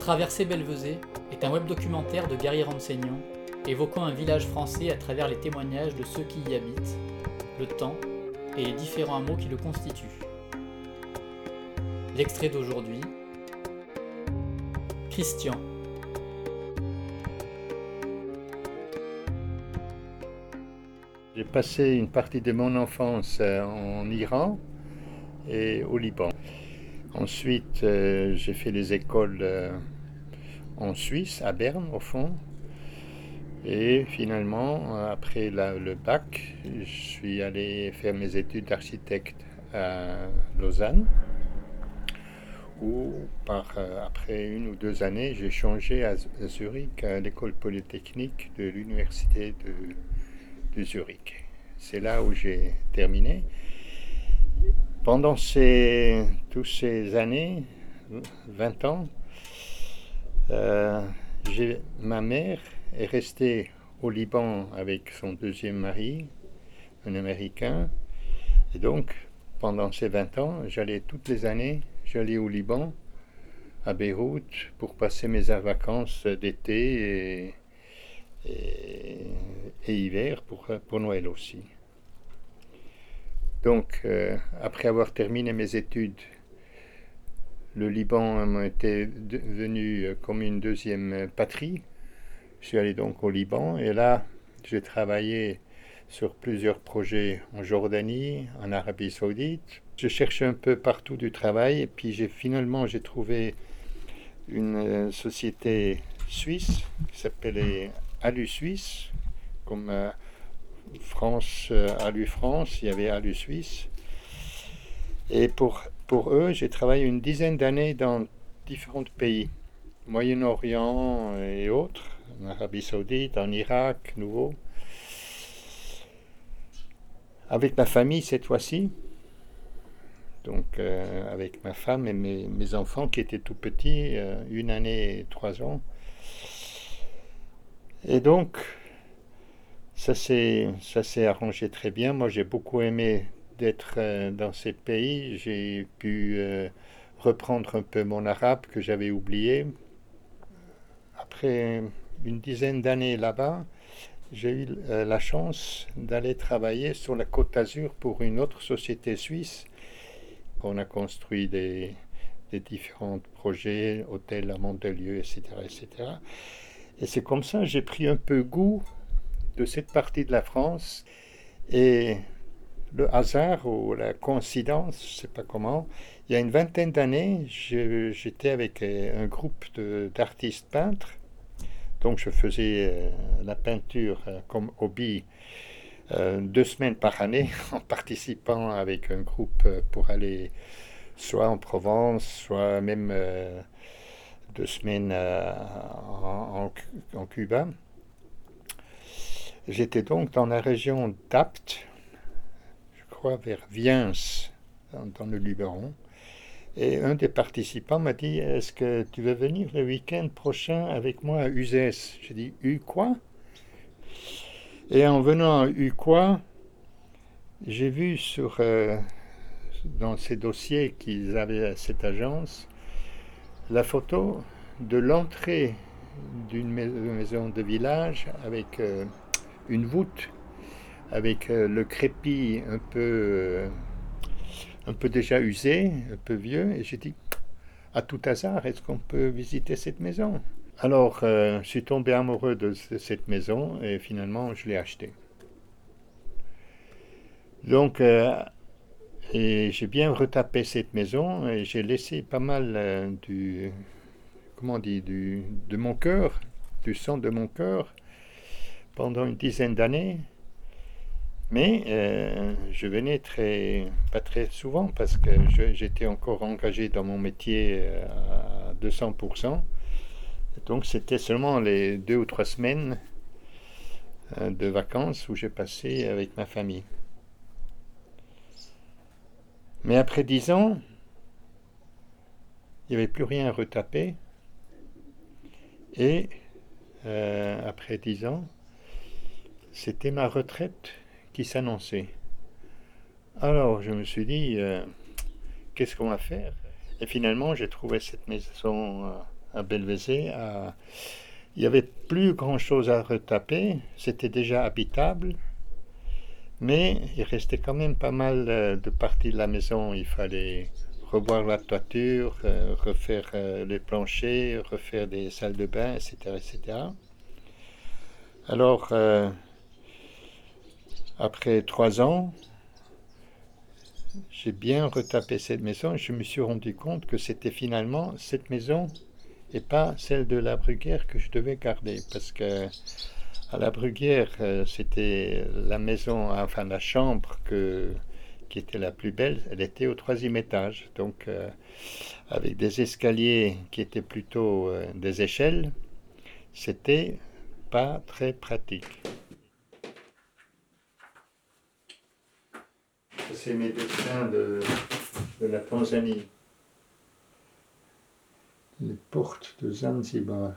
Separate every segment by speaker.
Speaker 1: Traverser Belvezé est un web documentaire de Gary Renseignant évoquant un village français à travers les témoignages de ceux qui y habitent, le temps et les différents hameaux qui le constituent. L'extrait d'aujourd'hui Christian.
Speaker 2: J'ai passé une partie de mon enfance euh, en Iran et au Liban. Ensuite, euh, j'ai fait les écoles euh, en Suisse, à Berne au fond. Et finalement, après le bac, je suis allé faire mes études d'architecte à Lausanne, où euh, après une ou deux années, j'ai changé à, Zurich, à l'école polytechnique de l'université de Zurich. C'est là où j'ai terminé. Pendant ces, toutes ces années, 20 ans, euh, ma mère est restée au Liban avec son deuxième mari, un Américain. Et donc, pendant ces 20 ans, j'allais toutes les années, j'allais au Liban, à Beyrouth, pour passer mes vacances d'été et, hiver pour Noël aussi. Donc, euh, après avoir terminé mes études, le Liban été devenu euh, comme une deuxième patrie. Je suis allé donc au Liban et là, j'ai travaillé sur plusieurs projets en Jordanie, en Arabie Saoudite. Je cherchais un peu partout du travail et puis j'ai finalement j'ai trouvé une euh, société suisse qui s'appelait Alu Suisse, comme France, euh, Alu France, il y avait Alu Suisse. Et pour, pour eux, j'ai travaillé une dizaine d'années dans différents pays, Moyen-Orient et autres, en Arabie Saoudite, en Irak, nouveau. Avec ma famille cette fois-ci, donc euh, avec ma femme et mes, enfants qui étaient tout petits, euh, une année et trois ans. Et donc, ça s'est arrangé très bien. Moi, j'ai beaucoup aimé d'être euh, dans ces pays. J'ai pu euh, reprendre un peu mon arabe que j'avais oublié. Après une dizaine d'années là-bas, j'ai eu euh, la chance d'aller travailler sur la côte d'Azur pour une autre société suisse. On a construit des, différents projets, hôtels à Montelieu, etc. etc. Et c'est comme ça j'ai pris un peu goût de cette partie de la France. Et le hasard ou la coïncidence, je ne sais pas comment, il y a une vingtaine d'années, j'étais avec euh, un groupe d'artistes peintres. Donc je faisais euh, la peinture euh, comme hobby deux semaines par année en participant avec un groupe pour aller soit en Provence, soit même deux semaines en, en Cuba. J'étais donc dans la région d'Apt, je crois vers Viens, dans, le Luberon. Et un des participants m'a dit Est-ce que tu veux venir le week-end prochain avec moi à Uzès? J'ai dit U quoi? Et en venant à U quoi, j'ai vu euh, dans ces dossiers qu'ils avaient à cette agence la photo de l'entrée d'une maison de village avec euh, une voûte avec euh, le crépi un peu, euh, un peu déjà usé, un peu vieux, et j'ai dit, à tout hasard, est-ce qu'on peut visiter cette maison? Alors, euh, je suis tombé amoureux de cette maison et finalement, je l'ai achetée. Donc, j'ai bien retapé cette maison et j'ai laissé pas mal du, comment on dit, du, de mon cœur, du sang de mon cœur pendant une dizaine d'années. Mais euh, je venais très, pas très souvent parce que j'étais encore engagé dans mon métier euh, à 200%. Donc c'était seulement les deux ou trois semaines euh, de vacances où j'ai passé avec ma famille. Mais après dix ans, il n'y avait plus rien à retaper. Et après dix ans, c'était ma retraite qui s'annonçait. Alors je me suis dit, euh, qu'est-ce qu'on va faire? Et finalement, j'ai trouvé cette maison euh, à Belvezé. Il n'y avait plus grand-chose à retaper, c'était déjà habitable, mais il restait quand même pas mal euh, de parties de la maison. Il fallait revoir la toiture, refaire les planchers, refaire des salles de bain, etc. etc. Alors, après trois ans, j'ai bien retapé cette maison et je me suis rendu compte que c'était finalement cette maison et pas celle de la Bruguère que je devais garder. Parce que à la Bruguère euh, c'était la maison enfin la chambre qui était la plus belle elle était au troisième étage. Donc euh, avec des escaliers qui étaient plutôt euh, des échelles c'était pas très pratique c'est mes dessins de, de la Tanzanie les portes de Zanzibar.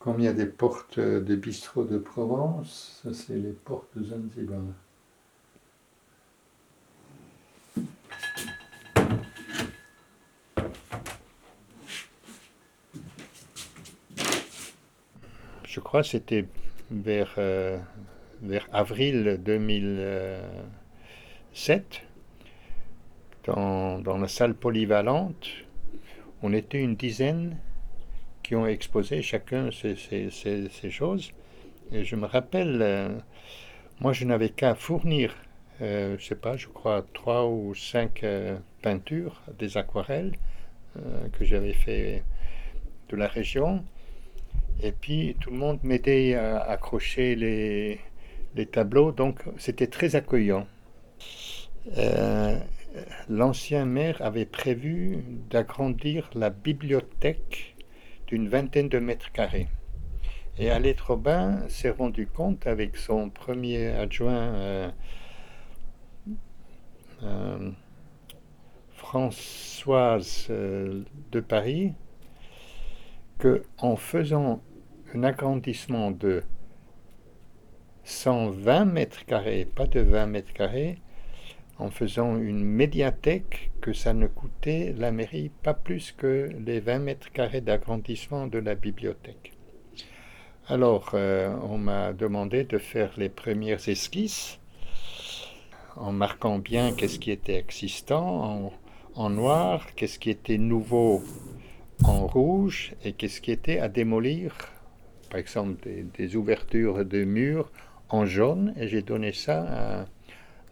Speaker 2: Comme il y a des portes de bistrot de Provence, ça c'est les portes de Zanzibar. Je crois que c'était vers, euh, avril 2007, dans, la salle polyvalente, on était une dizaine qui ont exposé chacun ces, choses. Et je me rappelle, euh, moi je n'avais qu'à fournir, euh, je sais pas, je crois trois ou cinq euh, peintures, des aquarelles que j'avais fait de la région. Et puis tout le monde m'aidait à accrocher les tableaux, donc c'était très accueillant l'ancien maire avait prévu d'agrandir la bibliothèque d'une vingtaine de mètres carrés. Et Alette Robin s'est rendu compte avec son premier adjoint euh, euh, Françoise euh, de Paris que en faisant un agrandissement de 120 mètres carrés, pas de 20 mètres carrés, en faisant une médiathèque que ça ne coûtait la mairie pas plus que les 20 mètres carrés d'agrandissement de la bibliothèque. Alors, euh, on m'a demandé de faire les premières esquisses en marquant bien qu'est-ce qui était existant en, noir, qu'est-ce qui était nouveau en rouge et qu'est-ce qui était à démolir. Par exemple, des, des ouvertures de murs en jaune et j'ai donné ça à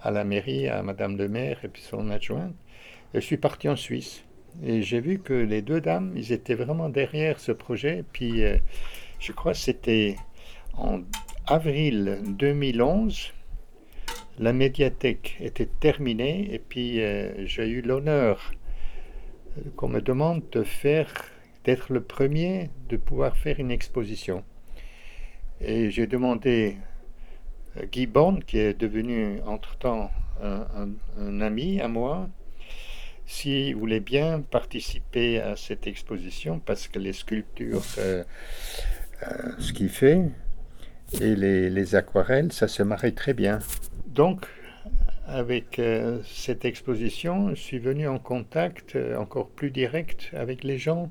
Speaker 2: à la mairie, à Madame le maire et puis son adjointe. je suis parti en Suisse. Et j'ai vu que les deux dames, ils étaient vraiment derrière ce projet. Puis euh, je crois que c'était en avril 2011. La médiathèque était terminée et puis euh, j'ai eu l'honneur euh, qu'on me demande de faire, d'être le premier de pouvoir faire une exposition. Et j'ai demandé Guy Born, qui est devenu entre-temps un, ami à moi, s'il voulait bien participer à cette exposition, parce que les sculptures, euh, euh, ce qu'il fait, et les, aquarelles, ça se marie très bien. Donc, avec euh, cette exposition, je suis venu en contact encore plus direct avec les gens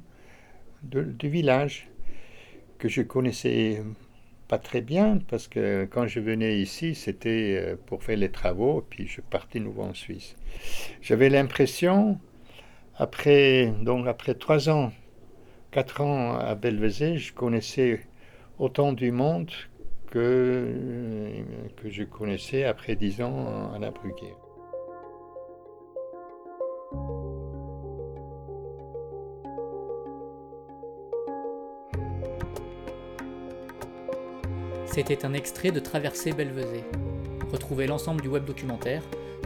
Speaker 2: du village que je connaissais pas très bien parce que quand je venais ici, c'était euh, pour faire les travaux, puis je partais nouveau en Suisse. J'avais l'impression, après, donc après trois ans, quatre ans à Belvezé, je connaissais autant du monde que, euh, que je connaissais après dix ans à la Bruguière.
Speaker 1: C'était un extrait de Traversée Belvezé. Retrouvez l'ensemble du web documentaire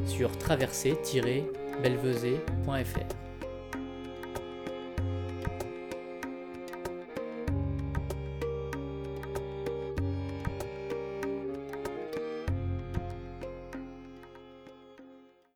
Speaker 1: sur traversée-belvezé.fr.